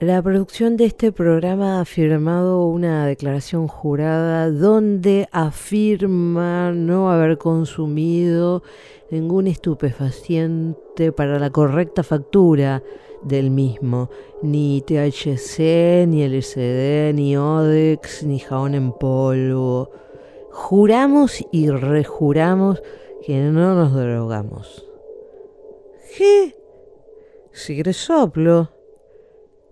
La producción de este programa ha firmado una declaración jurada donde afirma no haber consumido ningún estupefaciente para la correcta factura del mismo, ni THC, ni LSD, ni Odex, ni jabón en polvo. Juramos y rejuramos que no nos drogamos. ¿Qué? Si querés soplo.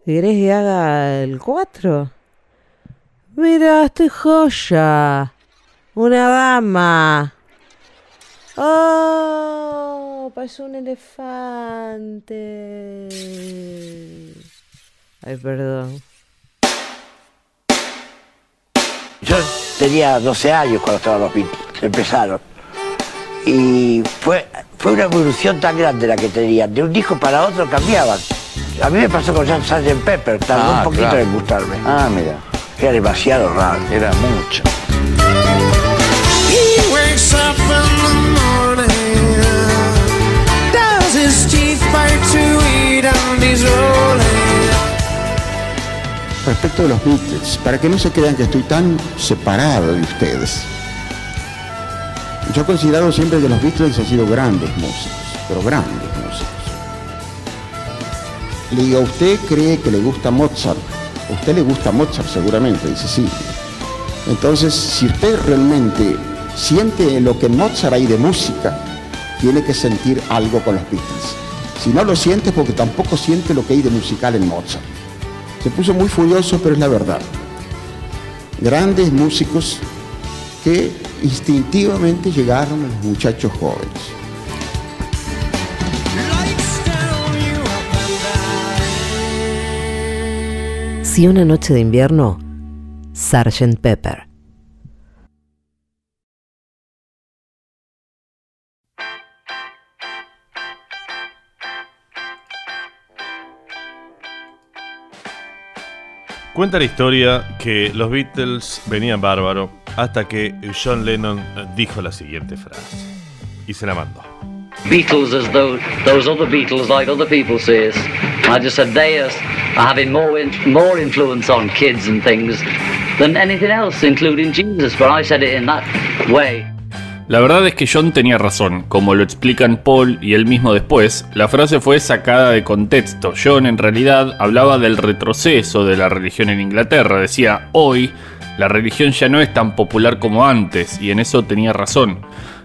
¿Querés que haga el 4? Mira, estoy joya. Una dama. ¡Oh! Parece un elefante. Ay, perdón. Yo tenía 12 años cuando estaban los Beatles, empezaron. Y fue, fue una evolución tan grande la que tenían. De un disco para otro cambiaban. A mí me pasó con Sgt. Pepper, tardó Ah, un poquito claro. en gustarme. Ah, mira, Era demasiado raro. era mucho. Respecto de los Beatles, para que no se crean que estoy tan separado de ustedes. Yo he considerado siempre que los Beatles han sido grandes músicos, pero grandes. Le digo, ¿usted cree que le gusta Mozart? Usted le gusta Mozart seguramente, dice sí. Entonces, si usted realmente siente lo que Mozart hay de música, tiene que sentir algo con los Beatles. Si no lo siente es porque tampoco siente lo que hay de musical en Mozart. Se puso muy furioso, pero es la verdad. Grandes músicos que instintivamente llegaron a los muchachos jóvenes. Si una noche de invierno, Sgt. Pepper. Cuenta la historia que los Beatles venían bárbaro hasta que John Lennon dijo la siguiente frase y se la mandó. Beatles as though those other Beatles, like other people says. I just said they are having more in, more influence on kids and things than anything else, including Jesus. But I said it in that way. La verdad es que John tenía razón, como lo explican Paul y él mismo después, la frase fue sacada de contexto. John en realidad hablaba del retroceso de la religión en Inglaterra, decía, hoy la religión ya no es tan popular como antes, y en eso tenía razón.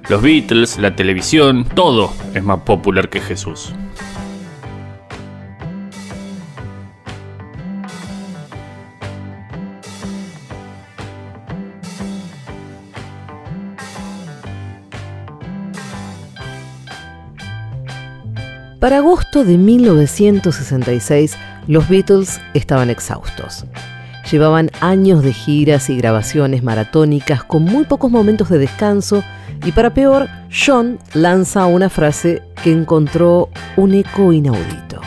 Los Beatles, la televisión, todo es más popular que Jesús. Para agosto de 1966, los Beatles estaban exhaustos. Llevaban años de giras y grabaciones maratónicas con muy pocos momentos de descanso y para peor, John lanza una frase que encontró un eco inaudito.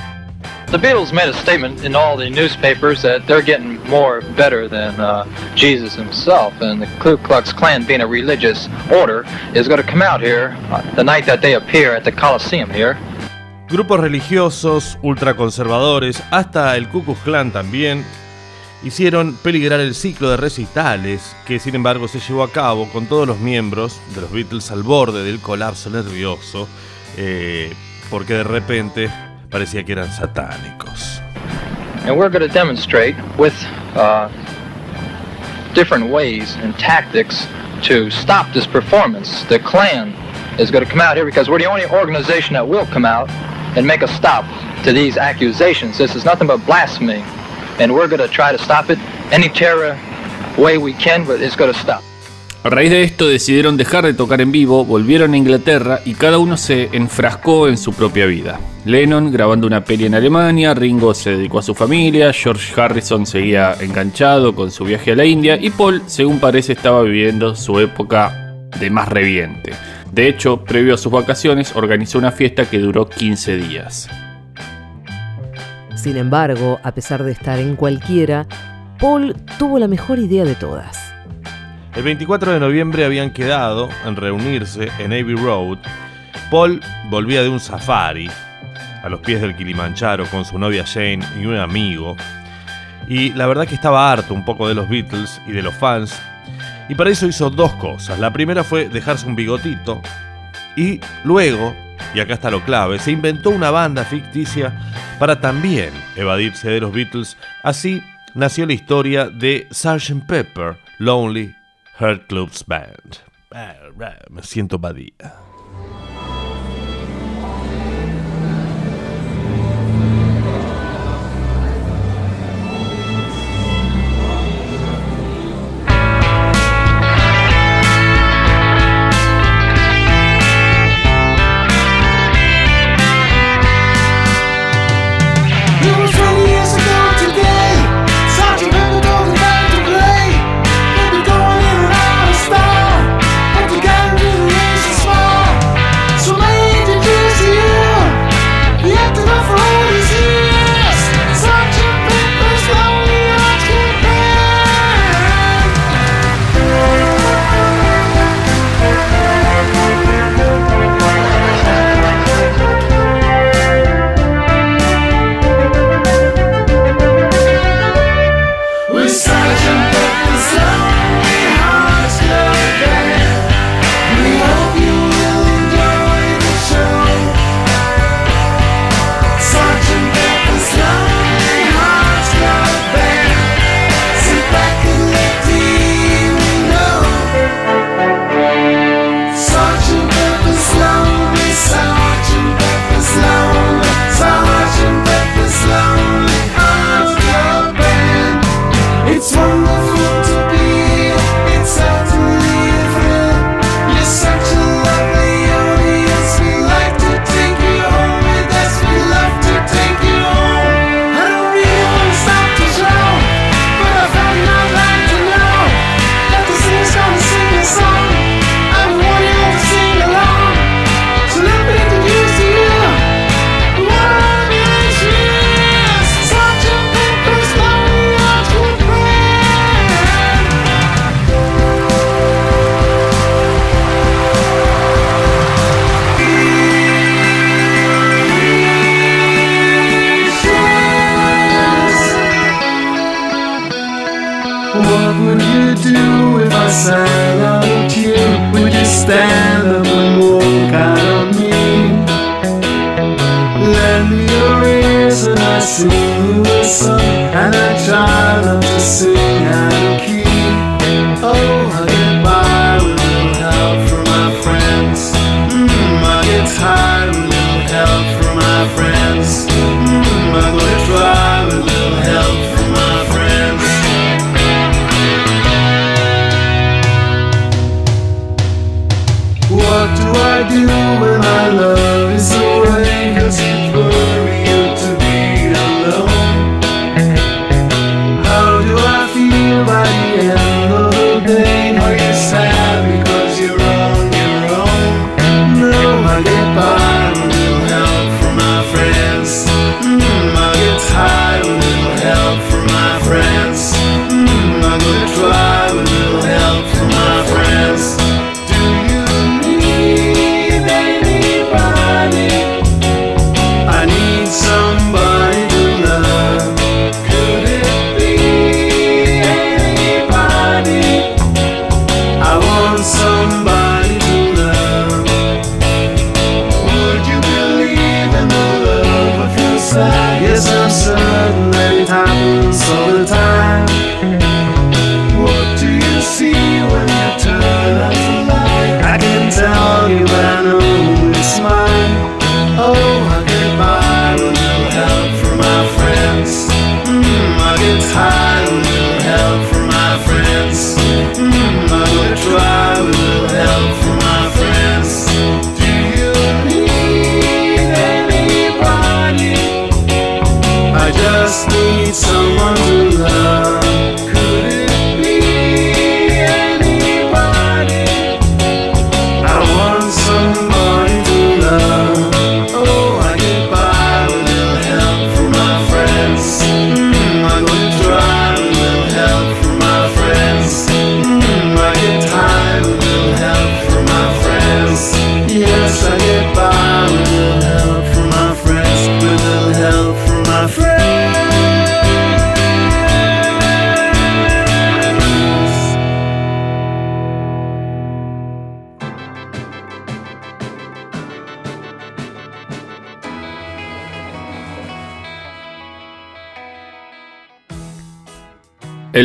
The Beatles made a statement in all the newspapers that they're getting more better than uh, Jesus himself, and the Ku Klux Klan, being a religious order, is going to come out here uh, the night that they appear at the Coliseum here. Grupos religiosos, ultraconservadores, hasta el Ku Klux Klan también, hicieron peligrar el ciclo de recitales que sin embargo se llevó a cabo con todos los miembros de los Beatles al borde del colapso nervioso, eh, porque de repente parecía que eran satánicos. And we're going to demonstrate with uh, different ways and tactics to stop this performance. The Klan is going to come out here because we're the only organization that will come out and make a stop to these accusations. This is nothing but blasphemy. And we're going to try to stop it any terror way we can, but it's going to stop. A raíz de esto decidieron dejar de tocar en vivo, volvieron a Inglaterra y cada uno se enfrascó en su propia vida. Lennon grabando una peli en Alemania, Ringo se dedicó a su familia, George Harrison seguía enganchado con su viaje a la India y Paul, según parece, estaba viviendo su época de más reviente. De hecho, previo a sus vacaciones, organizó una fiesta que duró 15 días. Sin embargo, a pesar de estar en cualquiera, Paul tuvo la mejor idea de todas. El 24 de noviembre habían quedado en reunirse en Abbey Road. Paul volvía de un safari a los pies del Kilimanjaro con su novia Jane y un amigo. Y la verdad que estaba harto un poco de los Beatles y de los fans y para eso hizo dos cosas. La primera fue dejarse un bigotito y luego, y acá está lo clave, se inventó una banda ficticia para también evadirse de los Beatles. Así nació la historia de Sgt. Pepper, Lonely Heart Club's Band. Me siento badía.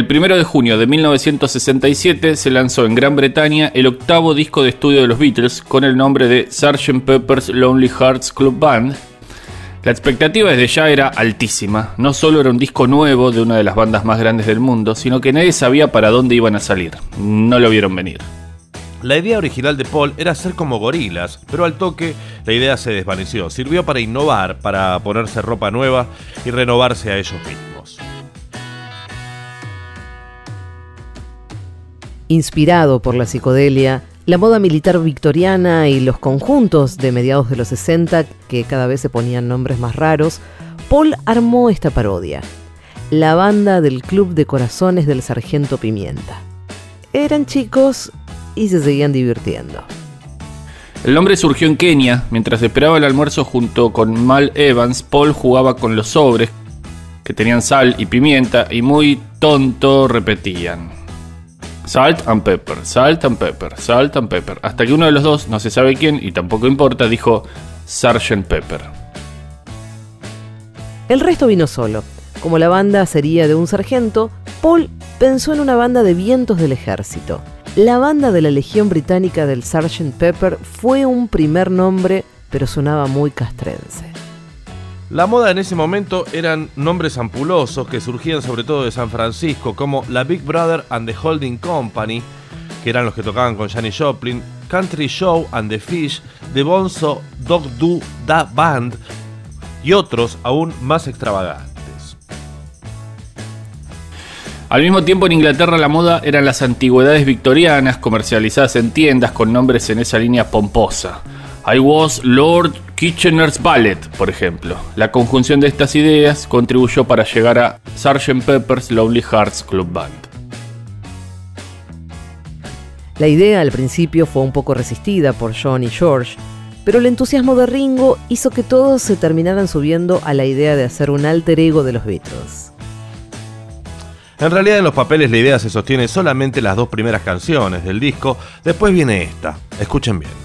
El 1 de junio de 1967 se lanzó en Gran Bretaña el octavo disco de estudio de los Beatles con el nombre de Sgt. Pepper's Lonely Hearts Club Band. La expectativa desde ya era altísima. No solo era un disco nuevo de una de las bandas más grandes del mundo, sino que nadie sabía para dónde iban a salir. No lo vieron venir. La idea original de Paul era ser como gorilas, pero al toque la idea se desvaneció. Sirvió para innovar, para ponerse ropa nueva y renovarse a ellos mismos. Inspirado por la psicodelia, la moda militar victoriana y los conjuntos de mediados de los 60, que cada vez se ponían nombres más raros, Paul armó esta parodia, la banda del Club de Corazones del Sargento Pimienta. Eran chicos y se seguían divirtiendo. El nombre surgió en Kenia. Mientras esperaba el almuerzo junto con Mal Evans, Paul jugaba con los sobres que tenían sal y pimienta y muy tonto repetían. Salt and pepper, salt and pepper, salt and pepper. Hasta que uno de los dos, no se sabe quién y tampoco importa, dijo Sgt. Pepper. El resto vino solo. Como la banda sería de un sargento, Paul pensó en una banda de vientos del ejército. La banda de la Legión Británica del Sgt. Pepper fue un primer nombre, pero sonaba muy castrense. La moda en ese momento eran nombres ampulosos que surgían sobre todo de San Francisco, como la Big Brother and the Holding Company, que eran los que tocaban con Janis Joplin, Country Show and the Fish, The Bonzo Dog Do Da Band y otros aún más extravagantes. Al mismo tiempo en Inglaterra la moda eran las antigüedades victorianas comercializadas en tiendas con nombres en esa línea pomposa. I was Lord Kitchener's Ballet, por ejemplo. La conjunción de estas ideas contribuyó para llegar a Sgt. Pepper's Lonely Hearts Club Band. La idea al principio fue un poco resistida por John y George, pero el entusiasmo de Ringo hizo que todos se terminaran subiendo a la idea de hacer un alter ego de los Beatles. En realidad en los papeles la idea se sostiene solamente las dos primeras canciones del disco, después viene esta, escuchen bien.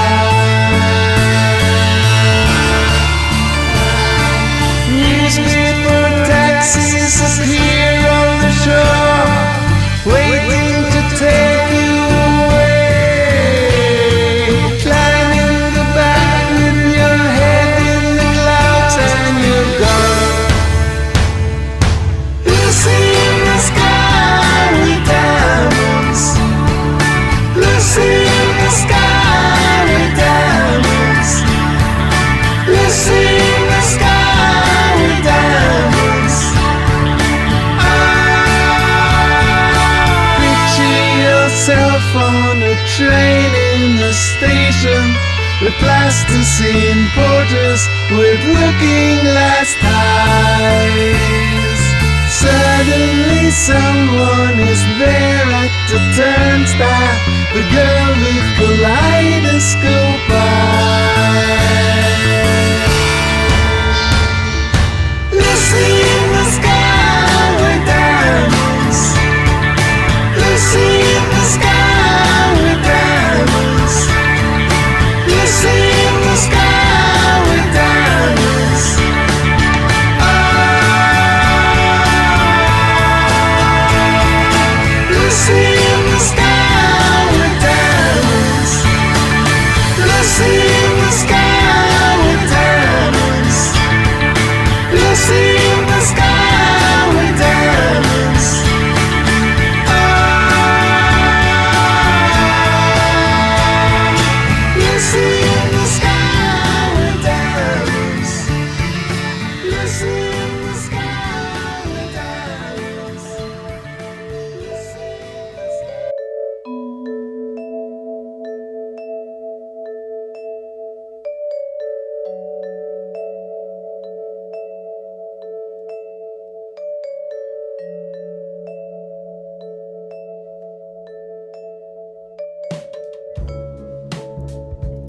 With plasticine porters with looking glass ties. Suddenly someone is there at the turnstile. The girl with kaleidoscope eyes.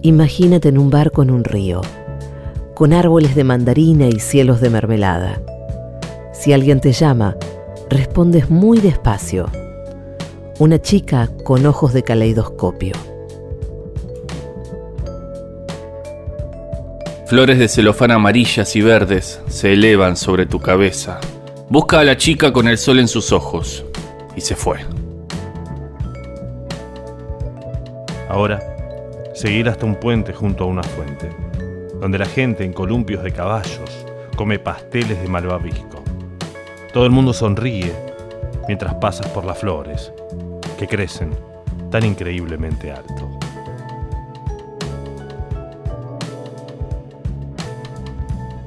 Imagínate en un barco en un río, con árboles de mandarina y cielos de mermelada. Si alguien te llama, respondes muy despacio. Una chica con ojos de caleidoscopio. Flores de celofán amarillas y verdes se elevan sobre tu cabeza. Busca a la chica con el sol en sus ojos. Y se fue. Ahora, seguir hasta un puente junto a una fuente, donde la gente en columpios de caballos come pasteles de malvavisco. Todo el mundo sonríe mientras pasas por las flores, que crecen tan increíblemente alto.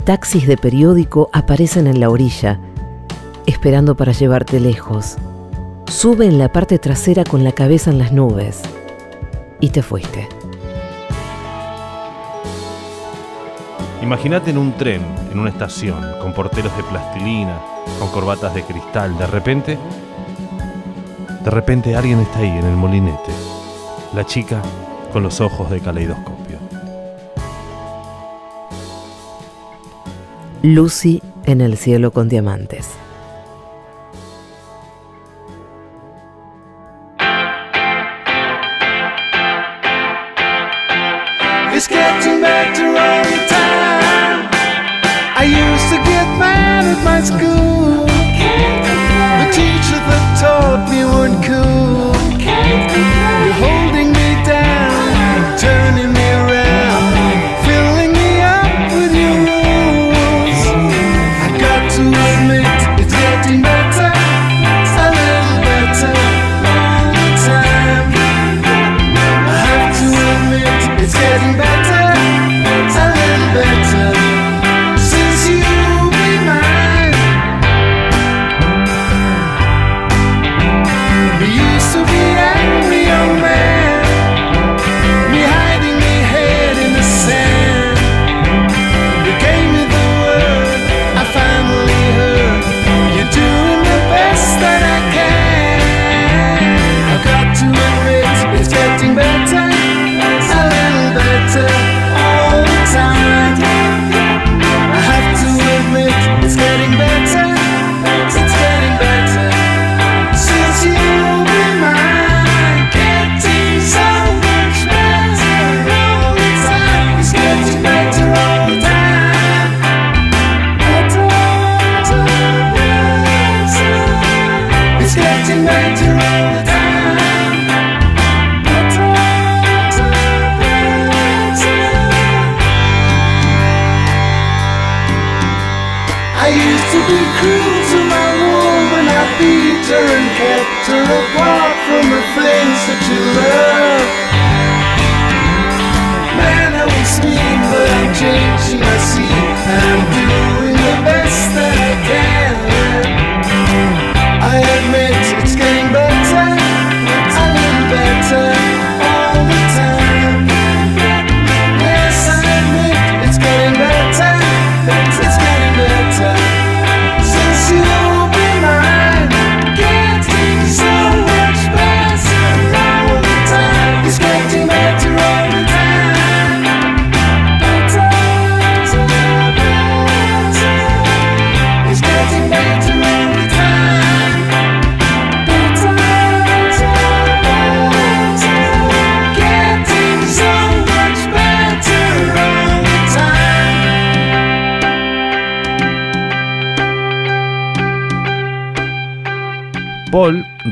Taxis de periódico aparecen en la orilla, esperando para llevarte lejos. Sube en la parte trasera con la cabeza en las nubes. Y te fuiste. Imagínate en un tren, en una estación, con porteros de plastilina, con corbatas de cristal. De repente, de repente alguien está ahí en el molinete. La chica con los ojos de caleidoscopio. Lucy en el cielo con diamantes. Mad at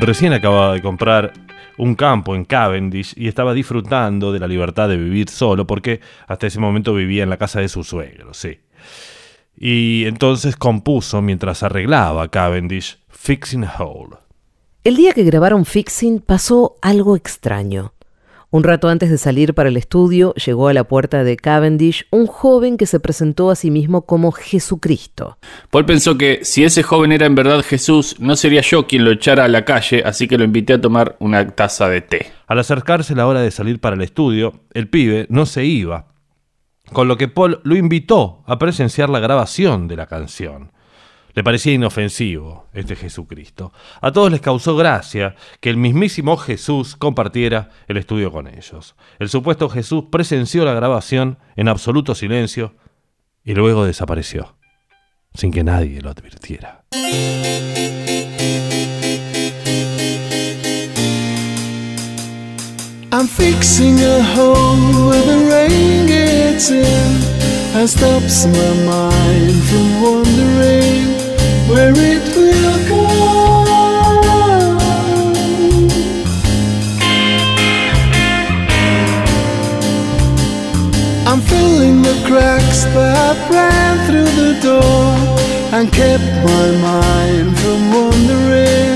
recién acababa de comprar un campo en Cavendish y estaba disfrutando de la libertad de vivir solo porque hasta ese momento vivía en la casa de su suegro, sí. Y entonces compuso mientras arreglaba Cavendish Fixing Hole. El día que grabaron Fixing pasó algo extraño. Un rato antes de salir para el estudio, llegó a la puerta de Cavendish un joven que se presentó a sí mismo como Jesucristo. Paul pensó que si ese joven era en verdad Jesús, no sería yo quien lo echara a la calle, así que lo invité a tomar una taza de té. Al acercarse la hora de salir para el estudio, el pibe no se iba, con lo que Paul lo invitó a presenciar la grabación de la canción. Le parecía inofensivo este Jesucristo. A todos les causó gracia que el mismísimo Jesús compartiera el estudio con ellos. El supuesto Jesús presenció la grabación en absoluto silencio y luego desapareció, sin que nadie lo advirtiera. I'm fixing a hole where the rain gets in and stops my mind from wondering where it will go. I'm filling the cracks that ran through the door and kept my mind from wondering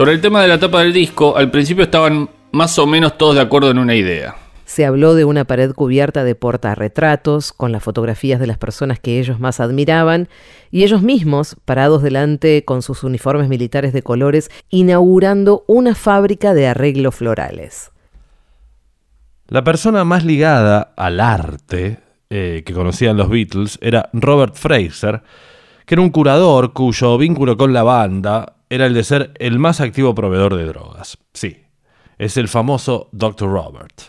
Sobre el tema de la tapa del disco, al principio estaban más o menos todos de acuerdo en una idea. Se habló de una pared cubierta de portarretratos con las fotografías de las personas que ellos más admiraban y ellos mismos, parados delante con sus uniformes militares de colores, inaugurando una fábrica de arreglos florales. La persona más ligada al arte eh, que conocían los Beatles era Robert Fraser, que era un curador cuyo vínculo con la banda era el de ser el más activo proveedor de drogas. Sí, es el famoso Dr. Robert.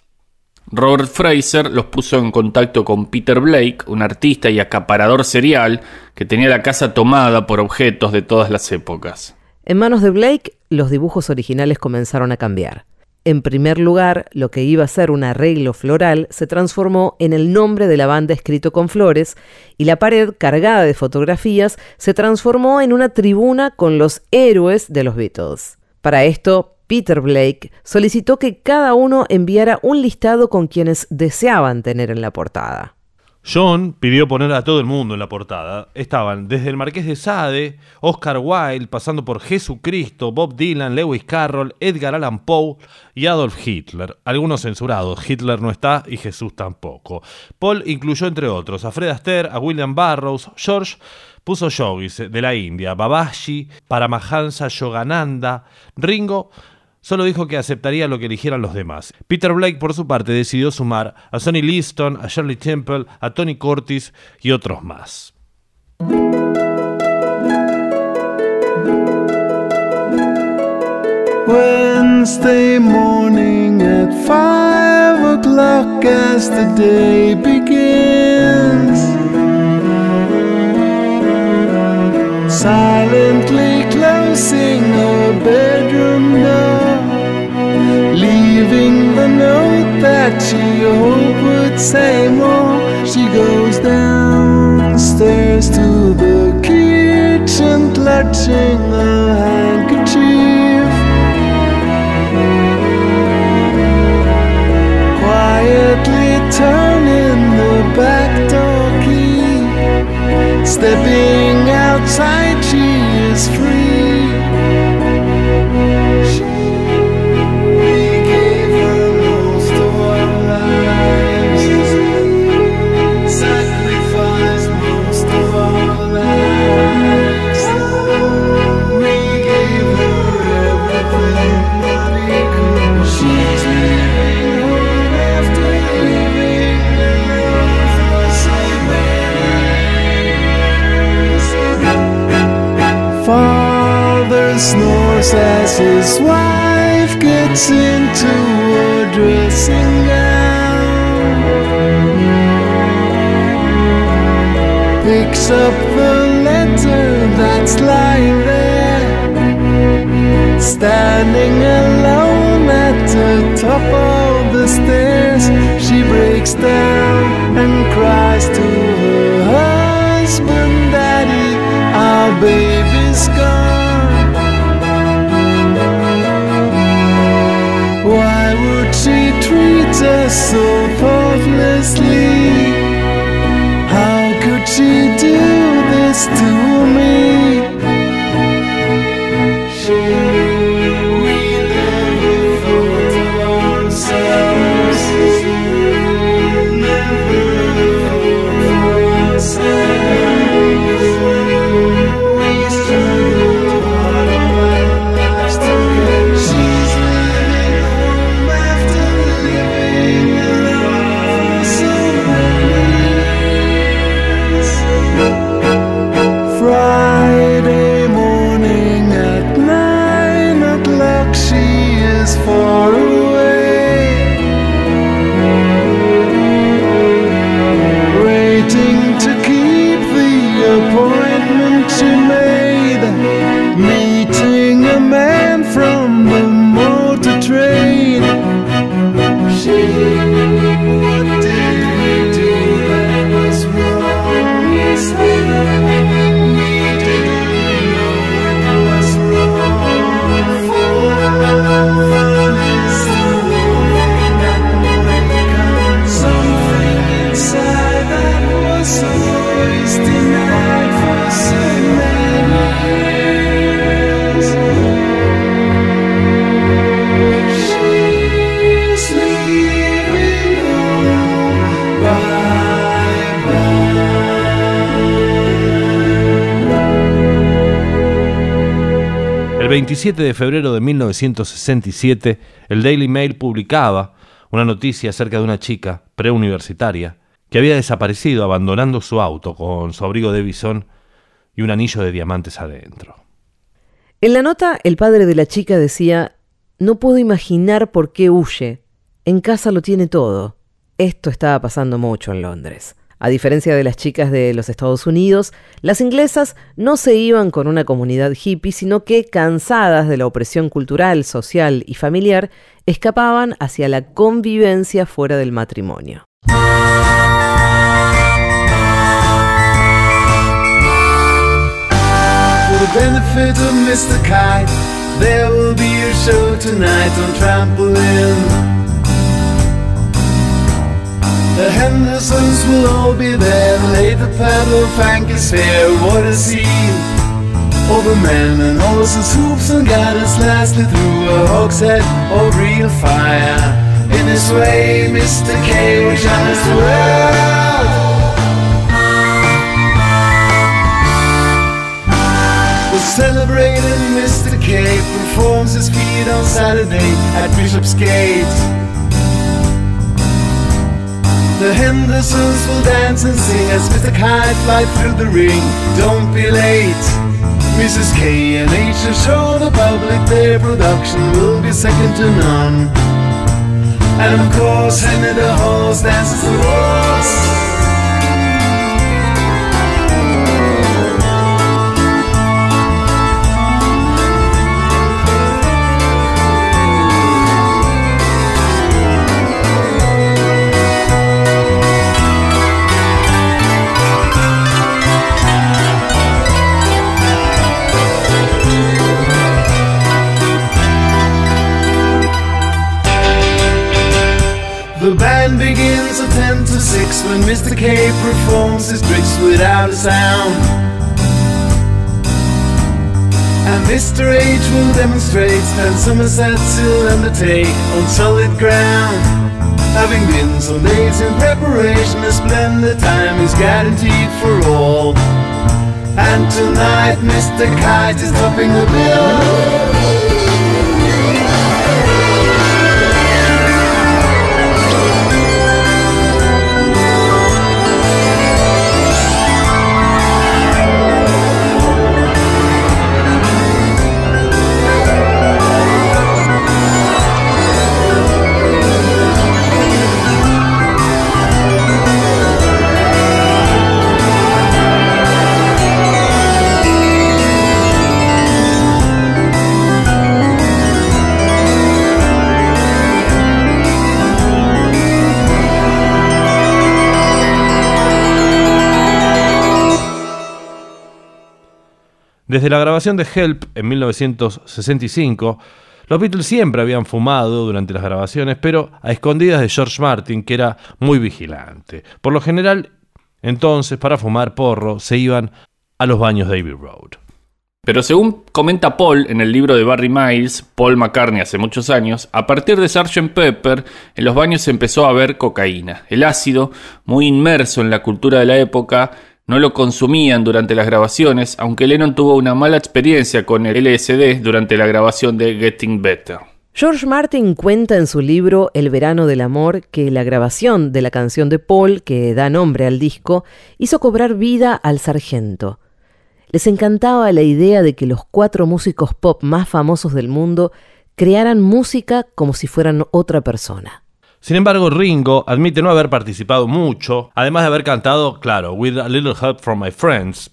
Robert Fraser los puso en contacto con Peter Blake, un artista y acaparador serial que tenía la casa tomada por objetos de todas las épocas. En manos de Blake, los dibujos originales comenzaron a cambiar. En primer lugar, lo que iba a ser un arreglo floral se transformó en el nombre de la banda escrito con flores y la pared cargada de fotografías se transformó en una tribuna con los héroes de los Beatles. Para esto, Peter Blake solicitó que cada uno enviara un listado con quienes deseaban tener en la portada. John pidió poner a todo el mundo en la portada. Estaban desde el Marqués de Sade, Oscar Wilde, pasando por Jesucristo, Bob Dylan, Lewis Carroll, Edgar Allan Poe y Adolf Hitler. Algunos censurados. Hitler no está y Jesús tampoco. Paul incluyó entre otros a Fred Astaire, a William Burroughs, George puso yogis de la India, Babaji, Paramahansa Yogananda, Ringo Solo dijo que aceptaría lo que eligieran los demás. Peter Blake, por su parte, decidió sumar a Sonny Liston, a Shirley Temple, a Tony Curtis y otros más. Wednesday morning at five o'clock as the day begins. Silently closing bedroom that she hoped would say more. She goes downstairs to the kitchen, clutching a handkerchief. Quietly turning the back door key, stepping outside. Snores as his wife gets into a dressing gown. Picks up the letter that's lying there, standing alone at the top of the stairs. She breaks down and cries to her husband, Daddy, I'll baby's so 17 de febrero de 1967, el Daily Mail publicaba una noticia acerca de una chica preuniversitaria que había desaparecido abandonando su auto con su abrigo de bisón y un anillo de diamantes adentro. En la nota, el padre de la chica decía, no puedo imaginar por qué huye. En casa lo tiene todo. Esto estaba pasando mucho en Londres. A diferencia de las chicas de los Estados Unidos, las inglesas no se iban con una comunidad hippie, sino que, cansadas de la opresión cultural, social y familiar, escapaban hacia la convivencia fuera del matrimonio. The Hendersons will all be there. Lay the paddle, Frank is here. What a scene! All the men and horses, hoops and guiders, lastly through a hogshead of real fire. In his way, Mr. K will shine the world. We're celebrating Mr. K performs his feat on Saturday at Bishop's Gate. The Hendersons will dance and sing as Mr. Kite fly through the ring. Don't be late. Mrs. K and H will show the public their production will be second to none. And of course, Henry the Horse dances the waltz. Band begins at 10 to 6 when Mr. K performs his tricks without a sound. And Mr. H will demonstrate and that Somerset will undertake on solid ground. Having been some days in preparation, a splendid time is guaranteed for all. And tonight, Mr. Kite is topping the bill. Desde la grabación de Help en 1965, los Beatles siempre habían fumado durante las grabaciones, pero a escondidas de George Martin, que era muy vigilante. Por lo general, entonces, para fumar porro, se iban a los baños de Abbey Road. Pero según comenta Paul en el libro de Barry Miles, Paul McCartney hace muchos años, a partir de Sgt. Pepper, en los baños se empezó a ver cocaína. El ácido, muy inmerso en la cultura de la época, no lo consumían durante las grabaciones, aunque Lennon tuvo una mala experiencia con el LSD durante la grabación de Getting Better. George Martin cuenta en su libro El verano del amor que la grabación de la canción de Paul, que da nombre al disco, hizo cobrar vida al sargento. Les encantaba la idea de que los cuatro músicos pop más famosos del mundo crearan música como si fueran otra persona. Sin embargo, Ringo admite no haber participado mucho, además de haber cantado, claro, With a Little Help from My Friends.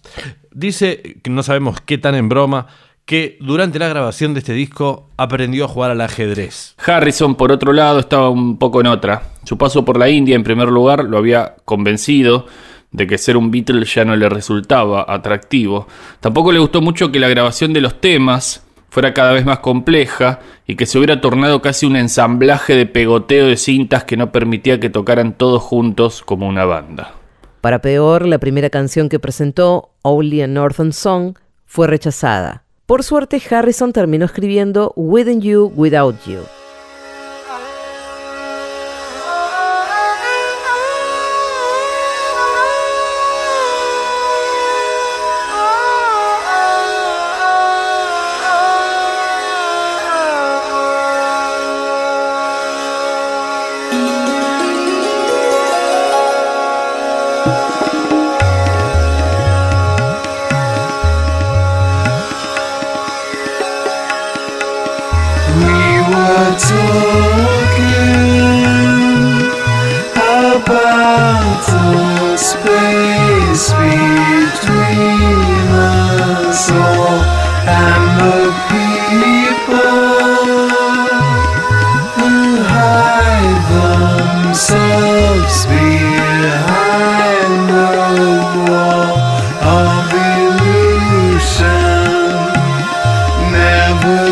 Dice, que no sabemos qué tan en broma, que durante la grabación de este disco aprendió a jugar al ajedrez. Harrison, por otro lado, estaba un poco en otra. Su paso por la India, en primer lugar, lo había convencido de que ser un Beatle ya no le resultaba atractivo. Tampoco le gustó mucho que la grabación de los temas fuera cada vez más compleja y que se hubiera tornado casi un ensamblaje de pegoteo de cintas que no permitía que tocaran todos juntos como una banda. Para peor, la primera canción que presentó, Only a Northern Song, fue rechazada. Por suerte, Harrison terminó escribiendo Within You, Without You.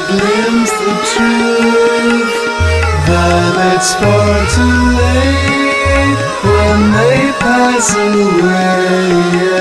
Glimpse the truth that it's far too late when they pass away.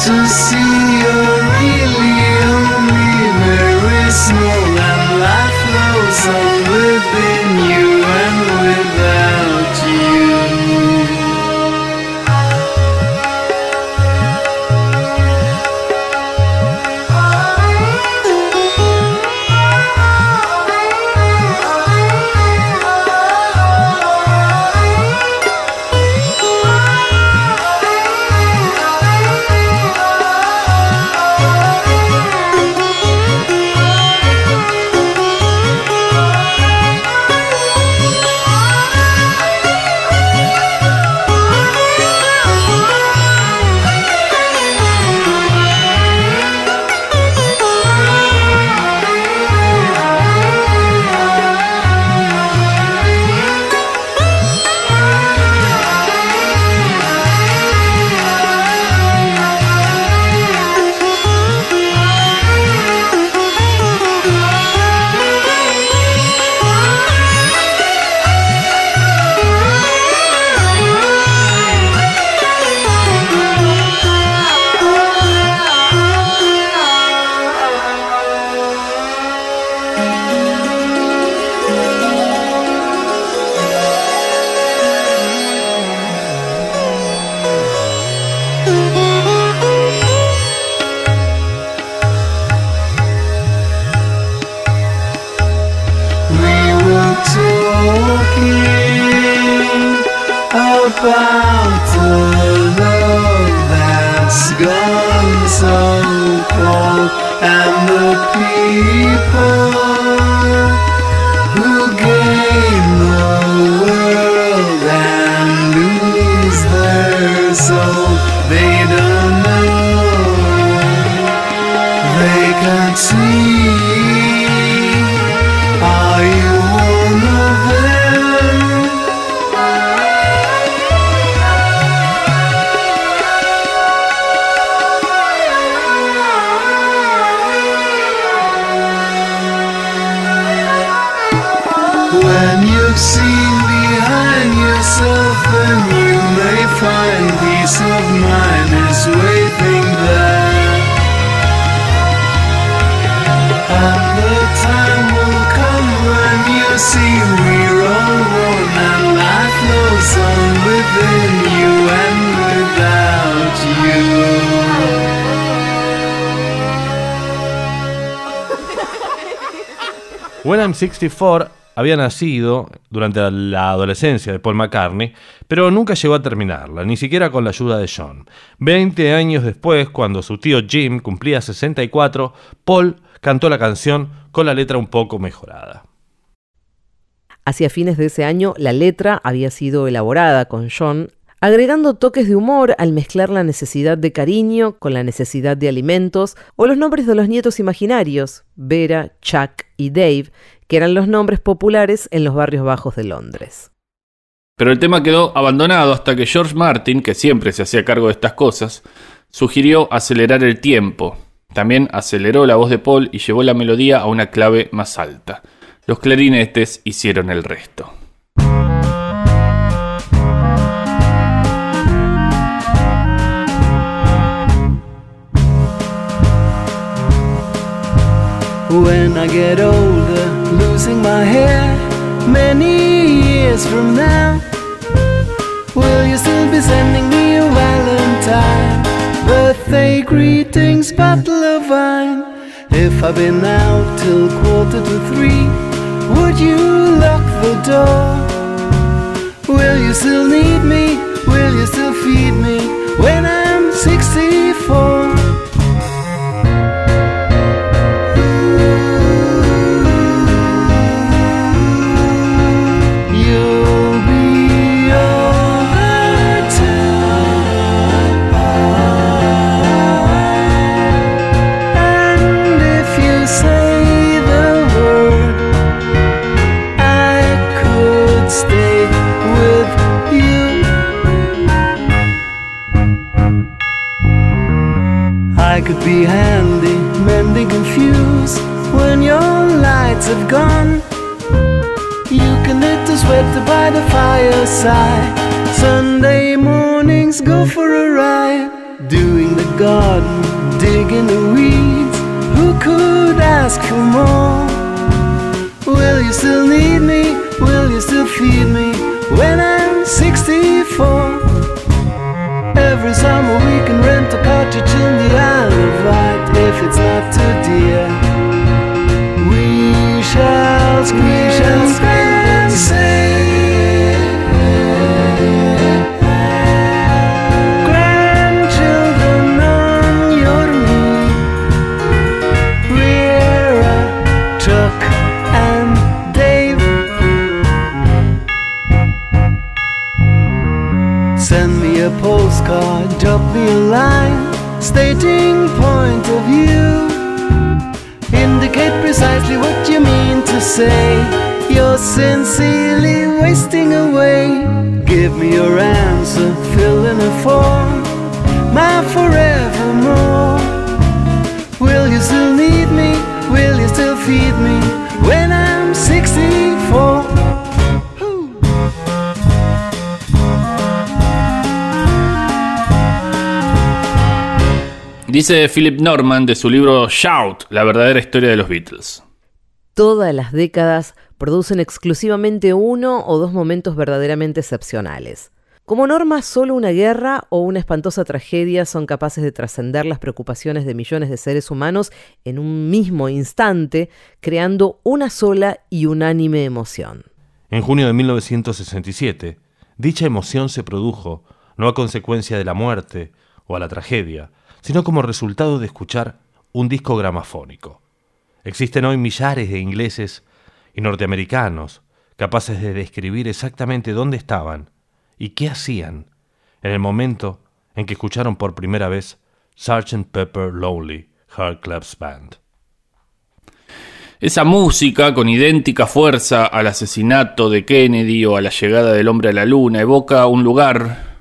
To see When I'm 64 había nacido durante la adolescencia de Paul McCartney, pero nunca llegó a terminarla, ni siquiera con la ayuda de John. Veinte años después, cuando su tío Jim cumplía 64, Paul cantó la canción con la letra un poco mejorada. Hacia fines de ese año, la letra había sido elaborada con John, agregando toques de humor al mezclar la necesidad de cariño con la necesidad de alimentos o los nombres de los nietos imaginarios, Vera, Chuck y Dave, que eran los nombres populares en los barrios bajos de Londres. Pero el tema quedó abandonado hasta que George Martin, que siempre se hacía cargo de estas cosas, sugirió acelerar el tiempo. También aceleró la voz de Paul y llevó la melodía a una clave más alta. Los clarinetes hicieron el resto. When I get older, losing my hair many years from now, will you still be sending me a Valentine? Birthday greetings, bottle of wine. If I've been out till quarter to three, would you lock the door? Will you still need me? Will you still feed me when I'm 64? Dice Philip Norman de su libro Shout, la verdadera historia de los Beatles. Todas las décadas producen exclusivamente uno o dos momentos verdaderamente excepcionales. Como norma, solo una guerra o una espantosa tragedia son capaces de trascender las preocupaciones de millones de seres humanos en un mismo instante, creando una sola y unánime emoción. En junio de 1967, dicha emoción se produjo no a consecuencia de la muerte o a la tragedia, sino como resultado de escuchar un disco gramafónico. Existen hoy millares de ingleses y norteamericanos capaces de describir exactamente dónde estaban y qué hacían en el momento en que escucharon por primera vez Sgt. Pepper Lonely Heart Clubs Band. Esa música, con idéntica fuerza al asesinato de Kennedy o a la llegada del hombre a la luna, evoca un lugar,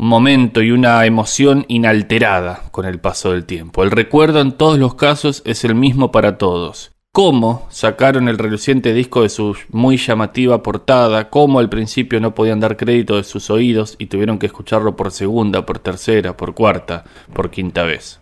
momento y una emoción inalterada con el paso del tiempo. El recuerdo en todos los casos es el mismo para todos. Cómo sacaron el reluciente disco de su muy llamativa portada, cómo al principio no podían dar crédito de sus oídos y tuvieron que escucharlo por segunda, por tercera, por cuarta, por quinta vez.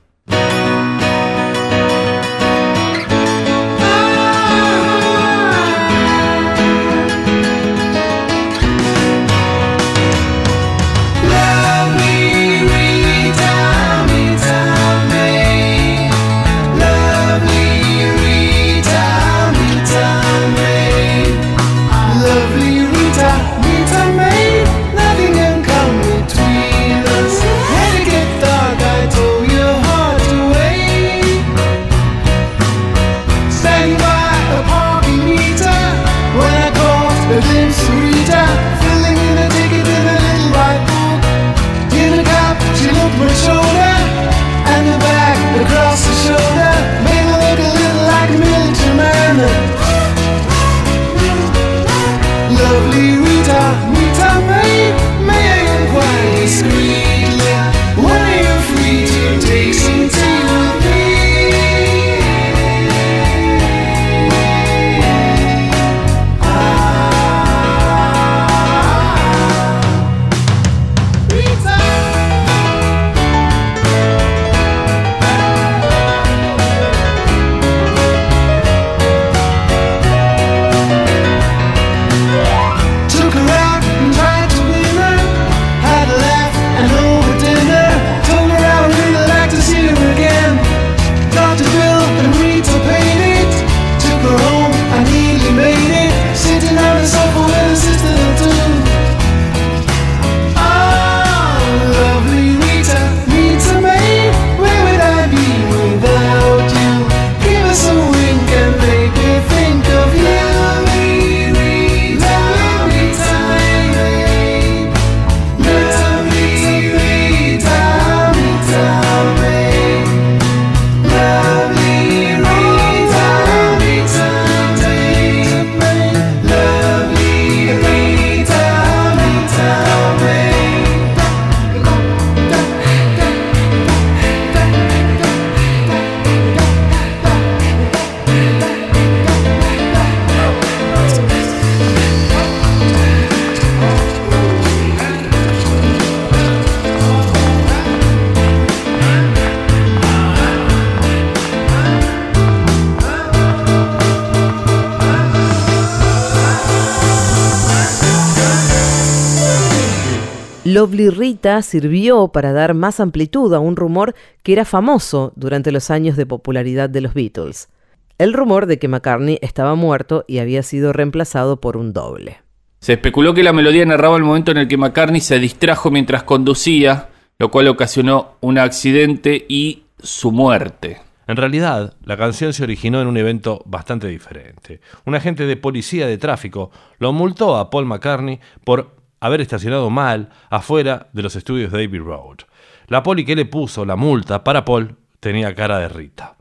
Lovely Rita sirvió para dar más amplitud a un rumor que era famoso durante los años de popularidad de los Beatles. El rumor de que McCartney estaba muerto y había sido reemplazado por un doble. Se especuló que la melodía narraba el momento en el que McCartney se distrajo mientras conducía, lo cual ocasionó un accidente y su muerte. En realidad, la canción se originó en un evento bastante diferente. Un agente de policía de tráfico lo multó a Paul McCartney por haber estacionado mal afuera de los estudios de Abbey Road. La poli que le puso la multa para Paul tenía cara de Rita.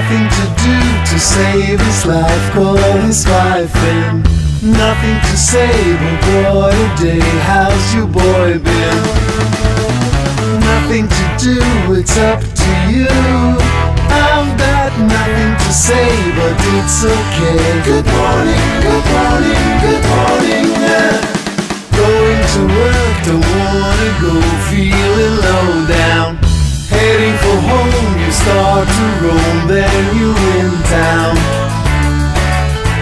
Nothing to do to save his life, call his wife in. Nothing to say, but what a day, how's your boy been? Nothing to do, it's up to you. I've got nothing to say, but it's okay. Good morning, good morning, good morning. Going to work, don't wanna go, feeling low down. Heading for home, you start to roam, then you in town.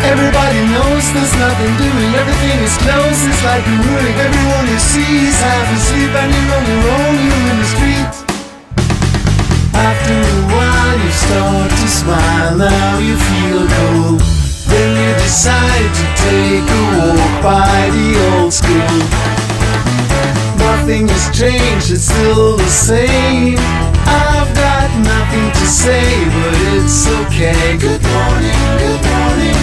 Everybody knows there's nothing doing Everything is closed, it's like a ruin. Everyone you see is half asleep and you're on your own, you're in the street. After a while you start to smile, now you feel cool. Then you decide to take a walk by the old school. Nothing has changed, it's still the same. I've got nothing to say, but it's okay. Good morning, good morning, good morning.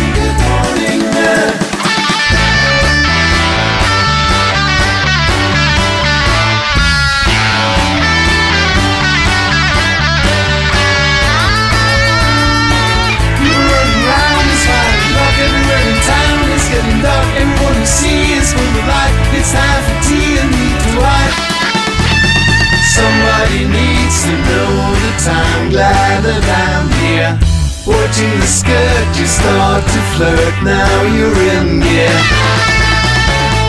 Somebody needs to know the time. Glad that I'm here. Watching the skirt, you start to flirt. Now you're in gear.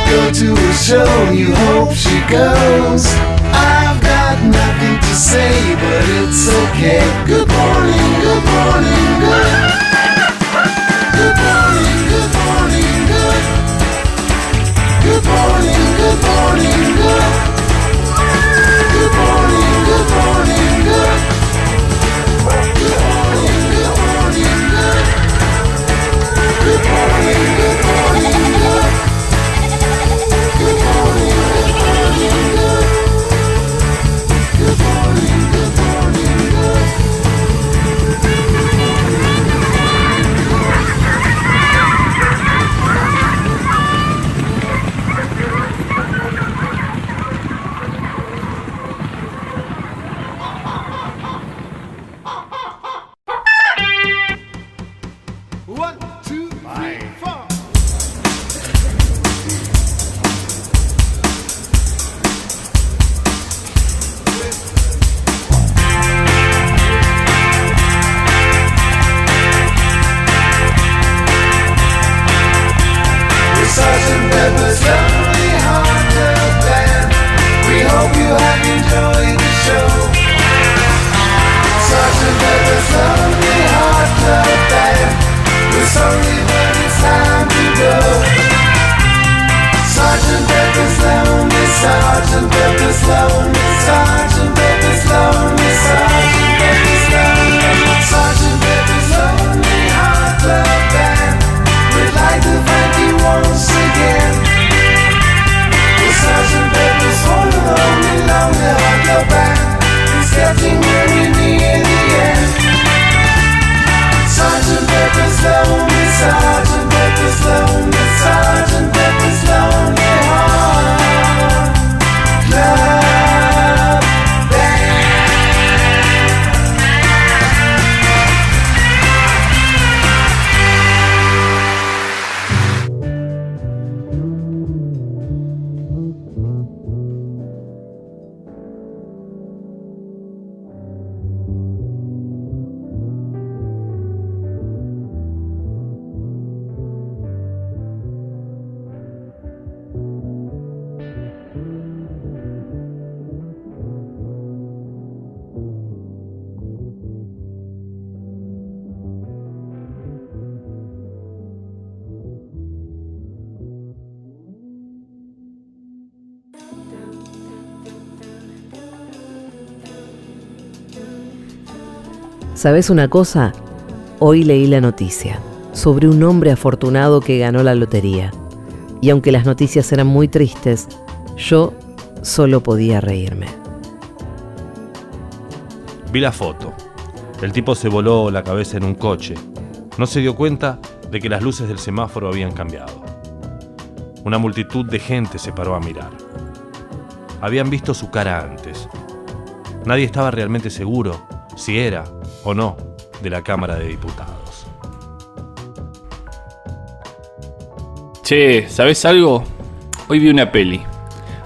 Go to a show, you hope she goes. I've got nothing to say, but it's okay. Good morning, good morning, good. Good morning, good morning, good. Good morning, good morning. Good glory. ¿Sabes una cosa? Hoy leí la noticia sobre un hombre afortunado que ganó la lotería. Y aunque las noticias eran muy tristes, yo solo podía reírme. Vi la foto. El tipo se voló la cabeza en un coche. No se dio cuenta de que las luces del semáforo habían cambiado. Una multitud de gente se paró a mirar. Habían visto su cara antes. Nadie estaba realmente seguro si era o no de la Cámara de Diputados. Che, ¿sabes algo? Hoy vi una peli.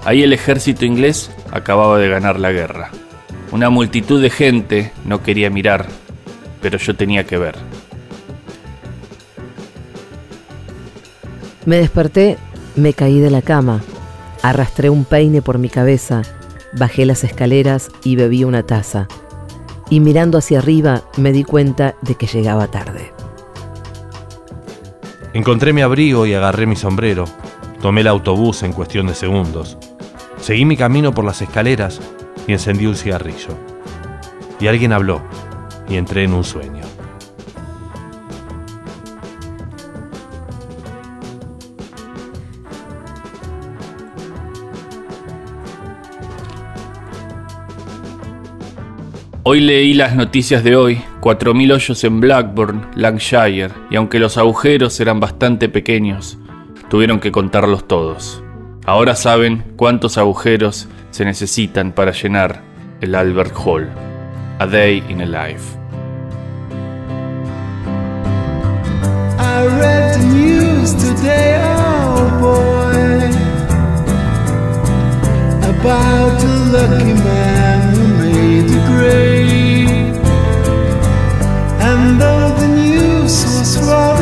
Ahí el ejército inglés acababa de ganar la guerra. Una multitud de gente no quería mirar, pero yo tenía que ver. Me desperté, me caí de la cama, arrastré un peine por mi cabeza, bajé las escaleras y bebí una taza. Y mirando hacia arriba me di cuenta de que llegaba tarde. Encontré mi abrigo y agarré mi sombrero. Tomé el autobús en cuestión de segundos. Seguí mi camino por las escaleras y encendí un cigarrillo. Y alguien habló y entré en un sueño. Hoy leí las noticias de hoy, 4.000 hoyos en Blackburn, Lancashire, y aunque los agujeros eran bastante pequeños, tuvieron que contarlos todos. Ahora saben cuántos agujeros se necesitan para llenar el Albert Hall. A Day in a Life.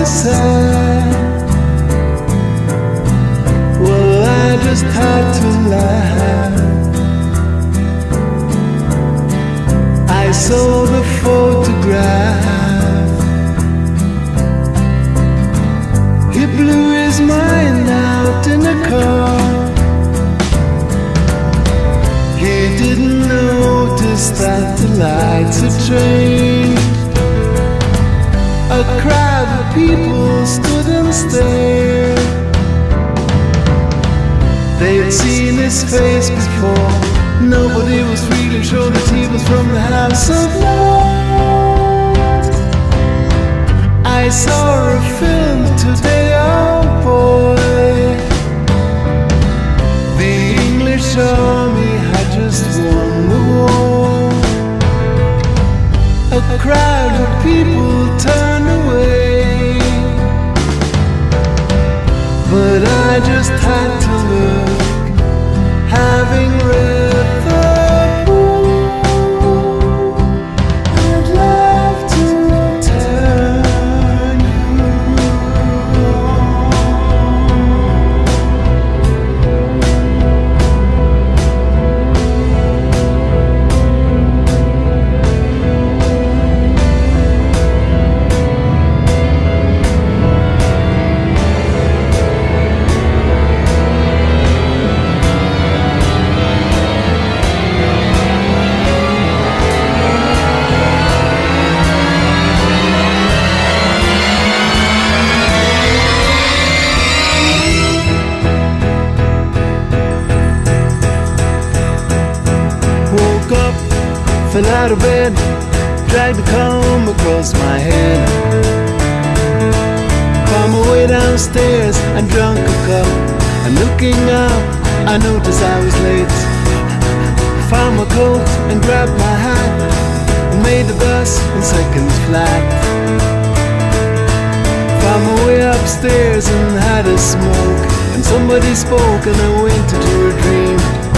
Sad, well, I just had to laugh. I saw the photograph. He blew his mind out in a car. He didn't notice that the lights had changed. A crowd of people stood and stared. They'd seen his face before. Nobody was really sure that he was from the house of Lords. I saw a film today, oh boy. The English army had just won the war. A crowd of people turned I just had to look, having read and drunk a cup. And looking up, I noticed I was late. Found my coat and grabbed my hat and made the bus in seconds flat. Found my way upstairs and had a smoke. And somebody spoke and I went into a dream.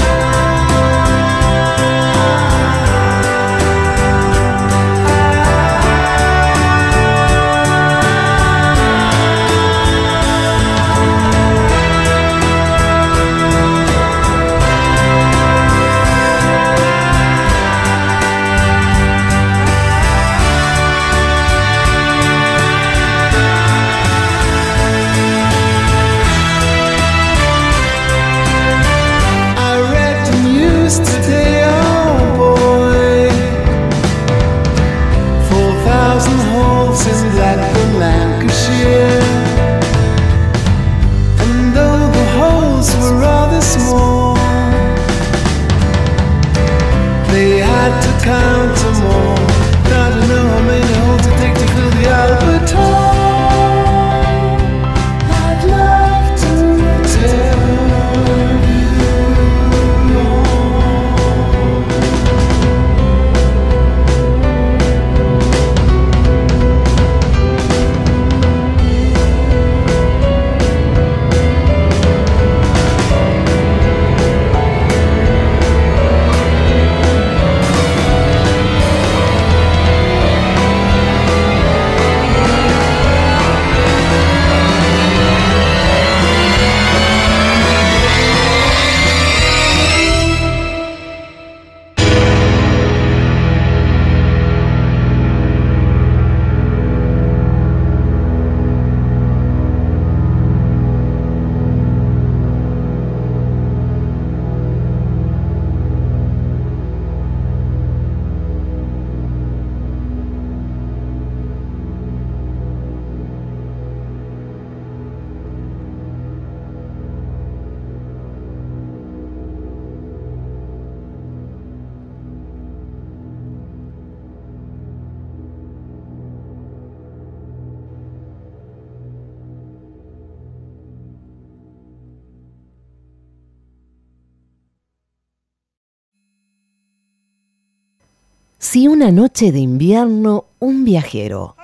Si una noche de invierno un viajero